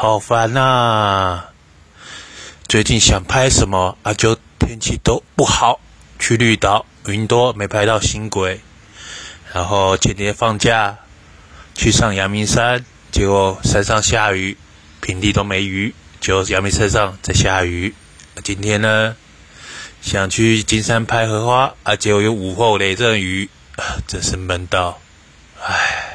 好烦呐！最近想拍什么啊？就天气都不好，去绿岛云多没拍到新轨。然后前天放假去上阳明山，结果山上下雨，平地都没雨，就阳明山上在下雨。今天呢，想去金山拍荷花啊，结果有午后雷阵雨，真是闷到，唉。